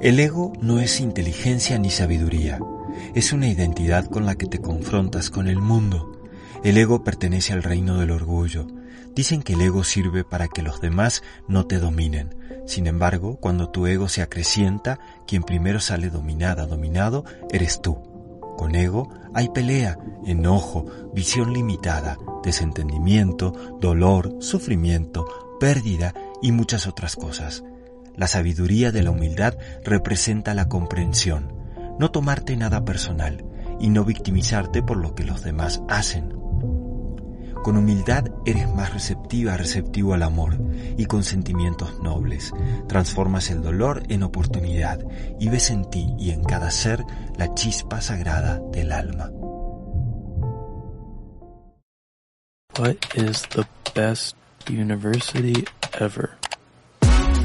El ego no es inteligencia ni sabiduría, es una identidad con la que te confrontas con el mundo. El ego pertenece al reino del orgullo. Dicen que el ego sirve para que los demás no te dominen. Sin embargo, cuando tu ego se acrecienta, quien primero sale dominada, dominado, eres tú. Con ego hay pelea, enojo, visión limitada, desentendimiento, dolor, sufrimiento, pérdida y muchas otras cosas. La sabiduría de la humildad representa la comprensión, no tomarte nada personal y no victimizarte por lo que los demás hacen. Con humildad eres más receptiva, receptivo al amor y con sentimientos nobles. Transformas el dolor en oportunidad y ves en ti y en cada ser la chispa sagrada del alma. What is the best university ever?